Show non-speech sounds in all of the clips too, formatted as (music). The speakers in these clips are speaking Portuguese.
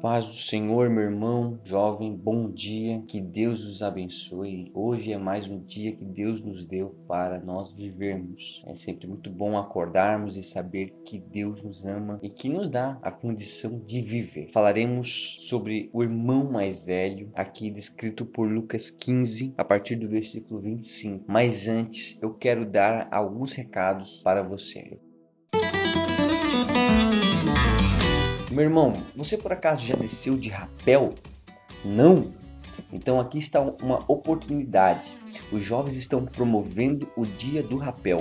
Paz do Senhor, meu irmão, jovem, bom dia, que Deus nos abençoe. Hoje é mais um dia que Deus nos deu para nós vivermos. É sempre muito bom acordarmos e saber que Deus nos ama e que nos dá a condição de viver. Falaremos sobre o irmão mais velho, aqui descrito por Lucas 15, a partir do versículo 25. Mas antes, eu quero dar alguns recados para você. Meu irmão, você por acaso já desceu de rapel? Não? Então aqui está uma oportunidade. Os jovens estão promovendo o Dia do Rapel.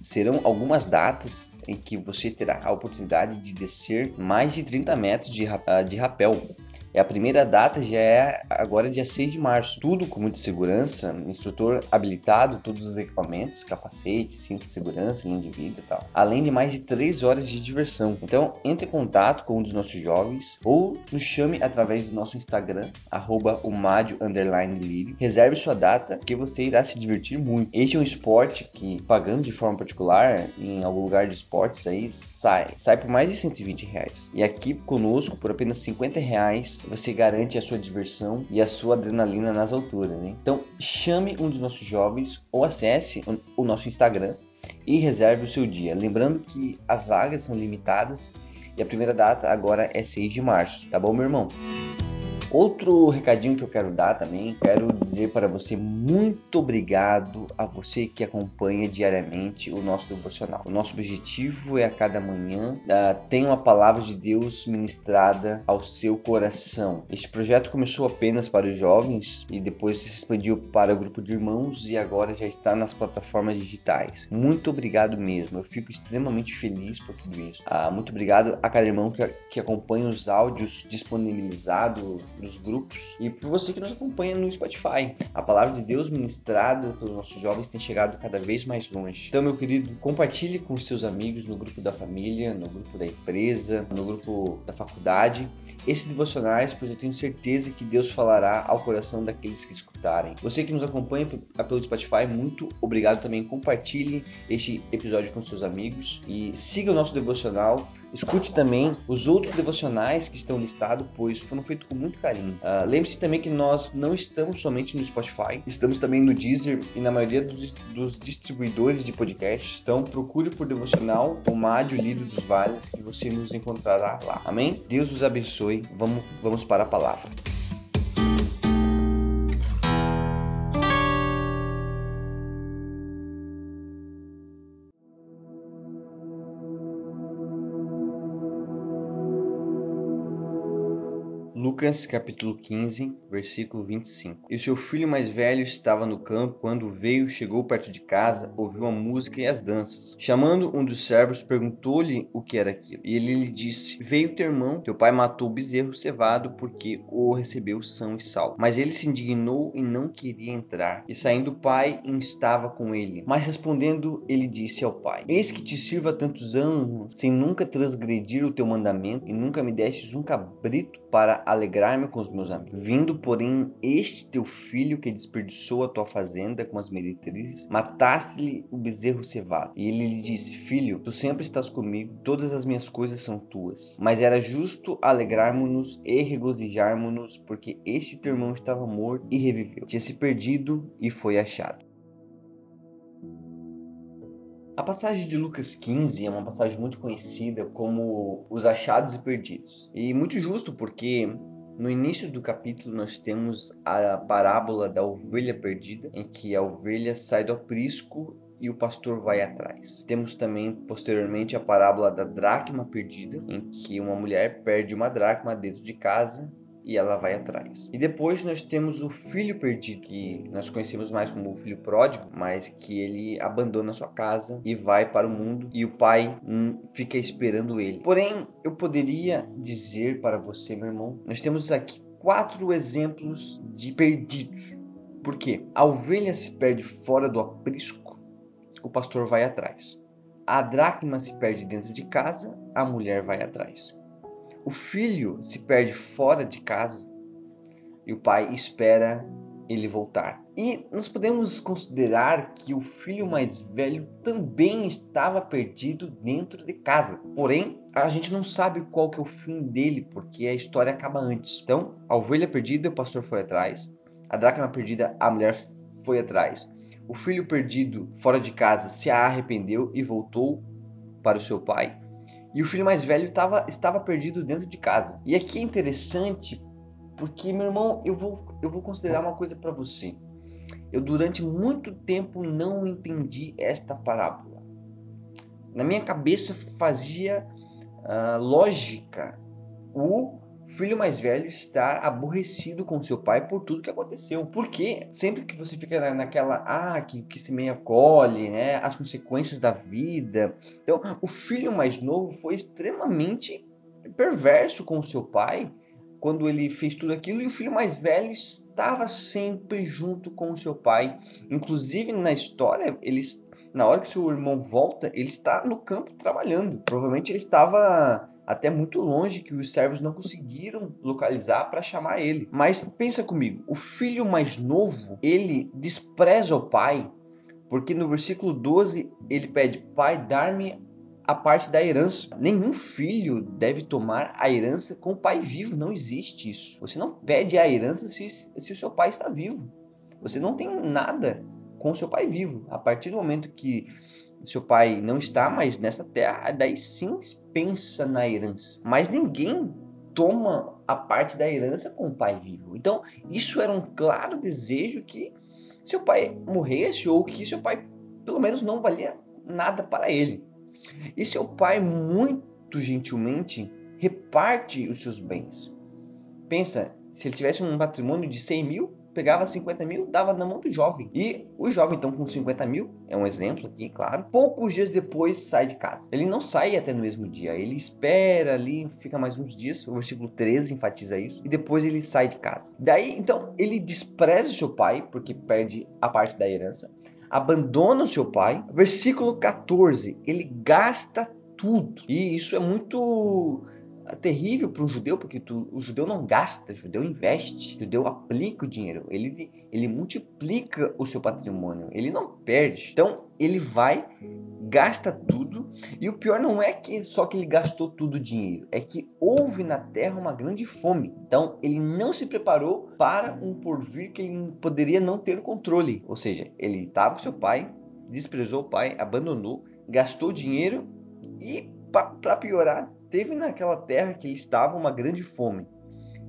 Serão algumas datas em que você terá a oportunidade de descer mais de 30 metros de, de rapel. É a primeira data já é agora dia 6 de março. Tudo com muita segurança, instrutor habilitado, todos os equipamentos, capacete, cinto de segurança, linha de vida e tal. Além de mais de 3 horas de diversão. Então, entre em contato com um dos nossos jovens ou nos chame através do nosso Instagram, arroba Reserve sua data que você irá se divertir muito. Este é um esporte que, pagando de forma particular em algum lugar de esportes aí, sai, sai por mais de 120 reais. E aqui conosco, por apenas 50 reais, você garante a sua diversão e a sua adrenalina nas alturas. Né? Então chame um dos nossos jovens ou acesse o nosso Instagram e reserve o seu dia. Lembrando que as vagas são limitadas e a primeira data agora é 6 de março, tá bom, meu irmão? Outro recadinho que eu quero dar também, quero dizer para você muito obrigado a você que acompanha diariamente o nosso devocional. O nosso objetivo é a cada manhã uh, ter uma palavra de Deus ministrada ao seu coração. Este projeto começou apenas para os jovens e depois se expandiu para o grupo de irmãos e agora já está nas plataformas digitais. Muito obrigado mesmo, eu fico extremamente feliz por tudo isso. Uh, muito obrigado a cada irmão que, que acompanha os áudios disponibilizados nos grupos e por você que nos acompanha no Spotify. A palavra de Deus ministrada pelos nossos jovens tem chegado cada vez mais longe. Então, meu querido, compartilhe com seus amigos no grupo da família, no grupo da empresa, no grupo da faculdade esses devocionais, pois eu tenho certeza que Deus falará ao coração daqueles que escutarem. Você que nos acompanha pelo Spotify, muito obrigado também. Compartilhe este episódio com seus amigos e siga o nosso devocional. Escute também os outros devocionais que estão listados, pois foram feitos com muito carinho. Uh, Lembre-se também que nós não estamos somente no Spotify, estamos também no Deezer e na maioria dos, dos distribuidores de podcasts. Então procure por devocional o Mádio Lírio dos Vales que você nos encontrará lá. Amém? Deus os abençoe. Vamos, vamos para a palavra. Lucas capítulo 15, versículo 25. E seu filho mais velho estava no campo quando veio, chegou perto de casa, ouviu a música e as danças. Chamando um dos servos, perguntou-lhe o que era aquilo. E ele lhe disse: Veio teu irmão, teu pai matou o bezerro cevado porque o recebeu são e salvo. Mas ele se indignou e não queria entrar. E saindo o pai, instava com ele. Mas respondendo, ele disse ao pai: Eis que te sirvo há tantos anos, sem nunca transgredir o teu mandamento, e nunca me destes um cabrito para alegrar-me com os meus amigos. Vindo, porém, este teu filho que desperdiçou a tua fazenda com as meretrizes, mataste-lhe o bezerro cevado. E ele lhe disse: Filho, tu sempre estás comigo, todas as minhas coisas são tuas. Mas era justo alegrarmos-nos e regozijarmos-nos, porque este teu irmão estava morto e reviveu. Tinha se perdido e foi achado. A passagem de Lucas 15 é uma passagem muito conhecida como os achados e perdidos. E muito justo porque no início do capítulo nós temos a parábola da ovelha perdida, em que a ovelha sai do aprisco e o pastor vai atrás. Temos também posteriormente a parábola da dracma perdida, em que uma mulher perde uma dracma dentro de casa e ela vai atrás. E depois nós temos o filho perdido, que nós conhecemos mais como o filho pródigo, mas que ele abandona sua casa e vai para o mundo e o pai hum, fica esperando ele. Porém, eu poderia dizer para você, meu irmão, nós temos aqui quatro exemplos de perdidos. Por quê? A ovelha se perde fora do aprisco, o pastor vai atrás. A dracma se perde dentro de casa, a mulher vai atrás. O filho se perde fora de casa e o pai espera ele voltar. E nós podemos considerar que o filho mais velho também estava perdido dentro de casa. Porém, a gente não sabe qual que é o fim dele, porque a história acaba antes. Então, a ovelha perdida, o pastor foi atrás. A dracma perdida, a mulher foi atrás. O filho perdido fora de casa se arrependeu e voltou para o seu pai. E o filho mais velho tava, estava perdido dentro de casa. E aqui é interessante porque, meu irmão, eu vou, eu vou considerar uma coisa para você. Eu durante muito tempo não entendi esta parábola. Na minha cabeça fazia uh, lógica o filho mais velho estar aborrecido com seu pai por tudo que aconteceu. Porque sempre que você fica naquela, ah, que, que se meia colhe, né, as consequências da vida. Então, o filho mais novo foi extremamente perverso com seu pai quando ele fez tudo aquilo e o filho mais velho estava sempre junto com o seu pai. Inclusive na história, ele, na hora que seu irmão volta, ele está no campo trabalhando. Provavelmente ele estava até muito longe que os servos não conseguiram localizar para chamar ele. Mas pensa comigo, o filho mais novo, ele despreza o pai, porque no versículo 12 ele pede: "Pai, dar-me a parte da herança. Nenhum filho deve tomar a herança com o pai vivo. Não existe isso. Você não pede a herança se, se o seu pai está vivo. Você não tem nada com o seu pai vivo. A partir do momento que seu pai não está mais nessa terra, daí sim pensa na herança. Mas ninguém toma a parte da herança com o pai vivo. Então, isso era um claro desejo que seu pai morresse ou que seu pai, pelo menos, não valia nada para ele. E seu pai, muito gentilmente, reparte os seus bens. Pensa, se ele tivesse um patrimônio de 100 mil, pegava 50 mil, dava na mão do jovem. E o jovem, então, com 50 mil, é um exemplo aqui, claro, poucos dias depois sai de casa. Ele não sai até no mesmo dia, ele espera ali, fica mais uns dias, o versículo 13 enfatiza isso, e depois ele sai de casa. Daí, então, ele despreza o seu pai, porque perde a parte da herança, abandona o seu pai. Versículo 14, ele gasta tudo. E isso é muito terrível para um judeu, porque tu, o judeu não gasta, o judeu investe, o judeu aplica o dinheiro, ele, ele multiplica o seu patrimônio, ele não perde. Então ele vai, gasta tudo, e o pior não é que só que ele gastou tudo o dinheiro, é que houve na terra uma grande fome. Então ele não se preparou para um porvir que ele poderia não ter controle. Ou seja, ele estava com seu pai, desprezou o pai, abandonou, gastou dinheiro e para piorar teve naquela terra que estava uma grande fome.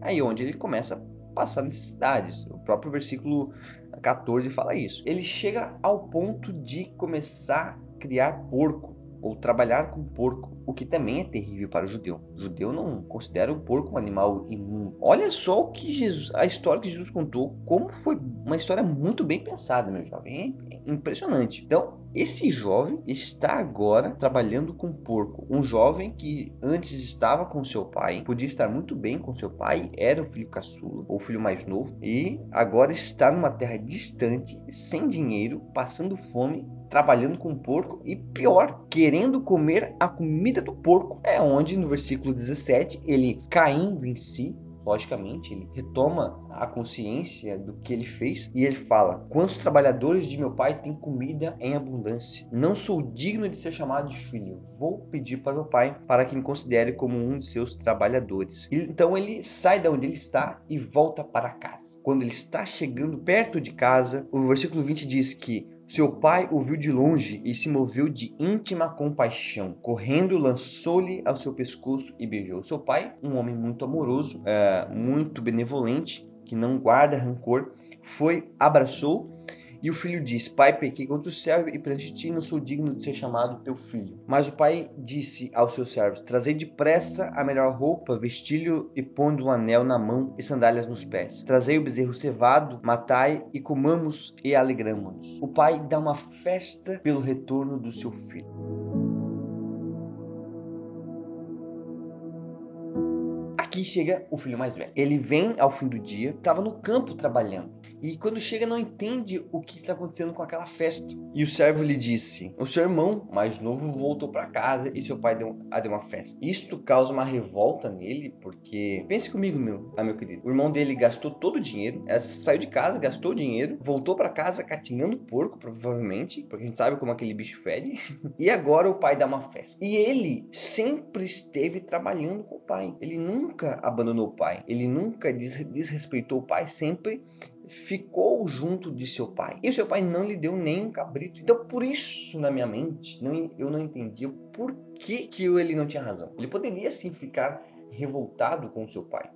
Aí onde ele começa a passar necessidades. O próprio versículo 14 fala isso. Ele chega ao ponto de começar a criar porco ou trabalhar com porco, o que também é terrível para o judeu. O judeu não considera o porco um animal imundo. Olha só o que Jesus, a história que Jesus contou, como foi uma história muito bem pensada, meu jovem. É impressionante. Então, esse jovem está agora trabalhando com porco. Um jovem que antes estava com seu pai, podia estar muito bem com seu pai, era o filho caçula, ou filho mais novo, e agora está numa terra distante, sem dinheiro, passando fome, trabalhando com porco e pior, querendo comer a comida do porco. É onde no versículo 17 ele caindo em si, logicamente, ele retoma a consciência do que ele fez e ele fala: Quantos trabalhadores de meu pai têm comida em abundância? Não sou digno de ser chamado de filho. Vou pedir para meu pai para que me considere como um de seus trabalhadores. Então ele sai da onde ele está e volta para casa. Quando ele está chegando perto de casa, o versículo 20 diz que seu pai o viu de longe e se moveu de íntima compaixão. Correndo, lançou-lhe ao seu pescoço e beijou. Seu pai, um homem muito amoroso, é, muito benevolente, que não guarda rancor, foi, abraçou e o filho disse: Pai, pequei contra o céu e perante ti não sou digno de ser chamado teu filho. Mas o pai disse aos seus servos: Trazei depressa a melhor roupa, vestilho e pondo um anel na mão e sandálias nos pés. Trazei o bezerro cevado, matai e comamos e alegramo-nos. O pai dá uma festa pelo retorno do seu filho. Aqui chega o filho mais velho. Ele vem ao fim do dia, estava no campo trabalhando. E quando chega não entende o que está acontecendo com aquela festa. E o servo lhe disse: O seu irmão mais novo voltou para casa e seu pai deu, a deu uma festa. Isto causa uma revolta nele, porque pense comigo, meu, ah, meu querido. O irmão dele gastou todo o dinheiro, é, saiu de casa, gastou o dinheiro, voltou para casa catingando porco, provavelmente, porque a gente sabe como aquele bicho fede. (laughs) e agora o pai dá uma festa. E ele sempre esteve trabalhando com o pai. Ele nunca abandonou o pai. Ele nunca desrespeitou o pai, sempre ficou junto de seu pai. E seu pai não lhe deu nem um cabrito. Então, por isso, na minha mente, não, eu não entendia por que, que ele não tinha razão. Ele poderia sim ficar revoltado com seu pai.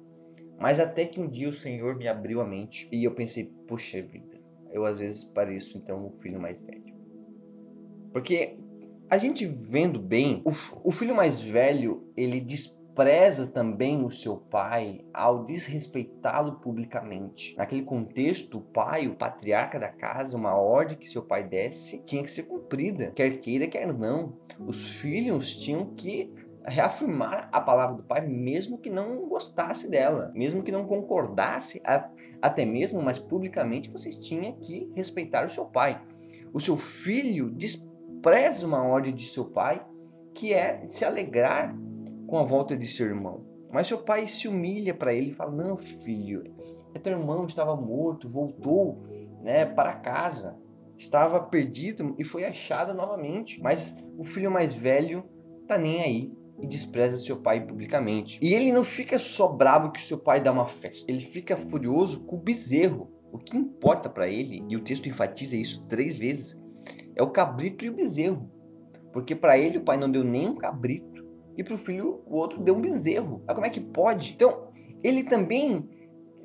Mas até que um dia o Senhor me abriu a mente e eu pensei, puxa vida, eu às vezes pareço então o filho mais velho. Porque a gente vendo bem, o, o filho mais velho, ele despreza também o seu pai ao desrespeitá-lo publicamente. Naquele contexto, o pai, o patriarca da casa, uma ordem que seu pai desse tinha que ser cumprida, quer queira, quer não. Os filhos tinham que reafirmar a palavra do pai, mesmo que não gostasse dela, mesmo que não concordasse, até mesmo, mas publicamente vocês tinham que respeitar o seu pai. O seu filho despreza uma ordem de seu pai, que é se alegrar com a volta de seu irmão. Mas seu pai se humilha para ele e fala: Não, filho, é teu irmão estava morto, voltou né, para casa, estava perdido e foi achado novamente. Mas o filho mais velho tá nem aí e despreza seu pai publicamente. E ele não fica só bravo que seu pai dá uma festa, ele fica furioso com o bezerro. O que importa para ele, e o texto enfatiza isso três vezes, é o cabrito e o bezerro. Porque para ele o pai não deu nem um cabrito e para o filho o outro deu um bezerro. Mas como é que pode? Então, ele também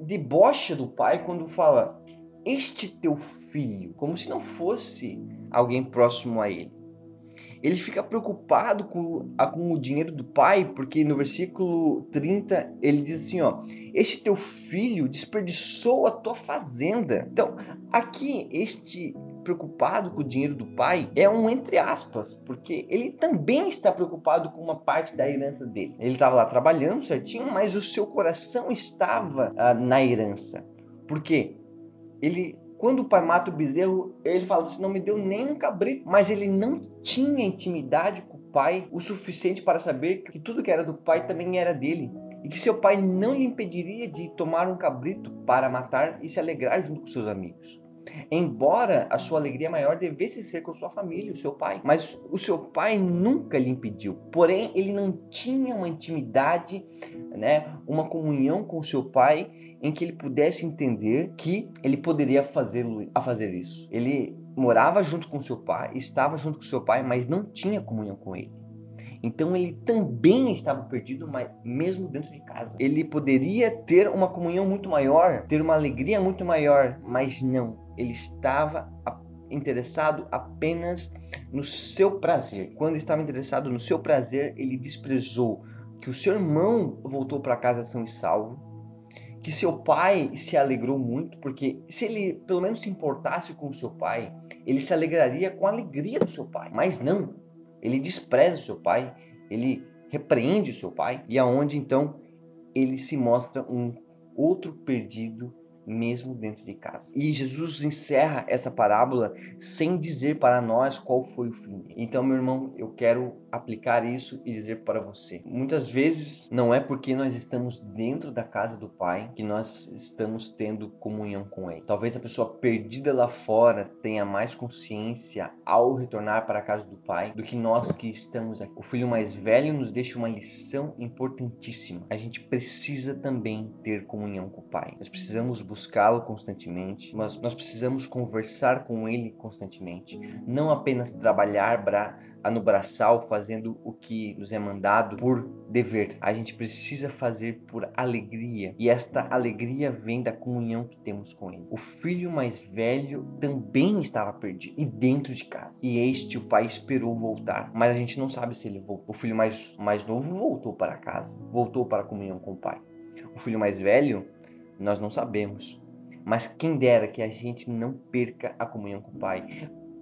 debocha do pai quando fala este teu filho, como se não fosse alguém próximo a ele ele fica preocupado com, com o dinheiro do pai, porque no versículo 30 ele diz assim: ó, este teu filho desperdiçou a tua fazenda. Então, aqui, este preocupado com o dinheiro do pai é um entre aspas, porque ele também está preocupado com uma parte da herança dele. Ele estava lá trabalhando certinho, mas o seu coração estava ah, na herança. Por quê? Ele quando o pai mata o bezerro, ele fala: Você não me deu nem um cabrito. Mas ele não tinha intimidade com o pai o suficiente para saber que tudo que era do pai também era dele. E que seu pai não lhe impediria de tomar um cabrito para matar e se alegrar junto com seus amigos. Embora a sua alegria maior devesse ser com sua família, o seu pai. Mas o seu pai nunca lhe impediu. Porém, ele não tinha uma intimidade, né, uma comunhão com o seu pai em que ele pudesse entender que ele poderia fazê-lo a fazer isso. Ele morava junto com seu pai, estava junto com seu pai, mas não tinha comunhão com ele. Então ele também estava perdido, mas mesmo dentro de casa. Ele poderia ter uma comunhão muito maior, ter uma alegria muito maior, mas não. Ele estava interessado apenas no seu prazer. Quando estava interessado no seu prazer, ele desprezou que o seu irmão voltou para casa são e salvo, que seu pai se alegrou muito, porque se ele pelo menos se importasse com o seu pai, ele se alegraria com a alegria do seu pai. Mas não, ele despreza o seu pai, ele repreende o seu pai, e aonde então ele se mostra um outro perdido mesmo dentro de casa. E Jesus encerra essa parábola sem dizer para nós qual foi o fim. Então, meu irmão, eu quero aplicar isso e dizer para você. Muitas vezes não é porque nós estamos dentro da casa do Pai que nós estamos tendo comunhão com Ele. Talvez a pessoa perdida lá fora tenha mais consciência ao retornar para a casa do Pai do que nós que estamos aqui. O filho mais velho nos deixa uma lição importantíssima. A gente precisa também ter comunhão com o Pai. Nós precisamos buscá-lo constantemente, mas nós precisamos conversar com ele constantemente, não apenas trabalhar no braçal fazendo o que nos é mandado por dever. A gente precisa fazer por alegria, e esta alegria vem da comunhão que temos com ele. O filho mais velho também estava perdido e dentro de casa. E este o pai esperou voltar, mas a gente não sabe se ele voltou. O filho mais, mais novo voltou para casa, voltou para a comunhão com o pai. O filho mais velho nós não sabemos. Mas quem dera que a gente não perca a comunhão com o Pai.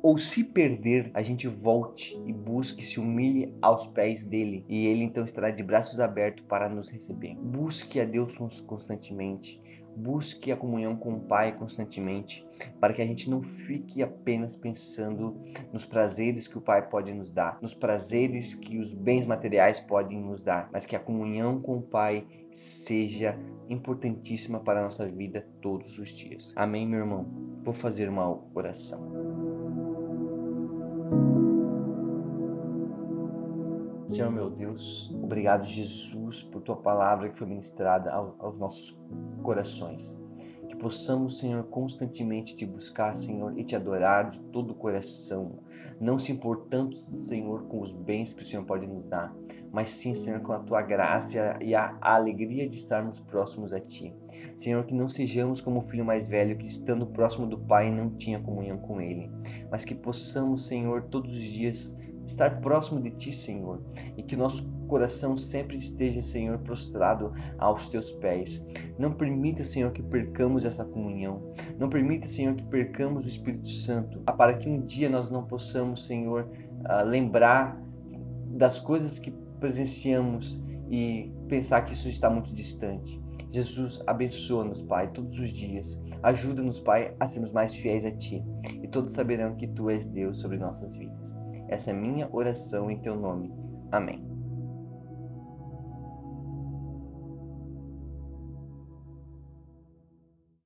Ou se perder, a gente volte e busque, se humilhe aos pés dele. E ele então estará de braços abertos para nos receber. Busque a Deus constantemente. Busque a comunhão com o Pai constantemente, para que a gente não fique apenas pensando nos prazeres que o Pai pode nos dar, nos prazeres que os bens materiais podem nos dar, mas que a comunhão com o Pai seja importantíssima para a nossa vida todos os dias. Amém, meu irmão? Vou fazer uma oração. Senhor meu Deus, obrigado, Jesus, por tua palavra que foi ministrada aos nossos corações. Que possamos, Senhor, constantemente te buscar, Senhor, e te adorar de todo o coração. Não se importando, Senhor, com os bens que o Senhor pode nos dar, mas sim, Senhor, com a tua graça e a alegria de estarmos próximos a ti. Senhor, que não sejamos como o filho mais velho que, estando próximo do Pai, não tinha comunhão com ele, mas que possamos, Senhor, todos os dias estar próximo de Ti, Senhor, e que nosso coração sempre esteja, Senhor, prostrado aos Teus pés. Não permita, Senhor, que percamos essa comunhão. Não permita, Senhor, que percamos o Espírito Santo, para que um dia nós não possamos, Senhor, ah, lembrar das coisas que presenciamos e pensar que isso está muito distante. Jesus, abençoa-nos, Pai, todos os dias. Ajuda-nos, Pai, a sermos mais fiéis a Ti. E todos saberão que Tu és Deus sobre nossas vidas. Essa é minha oração em teu nome. Amém.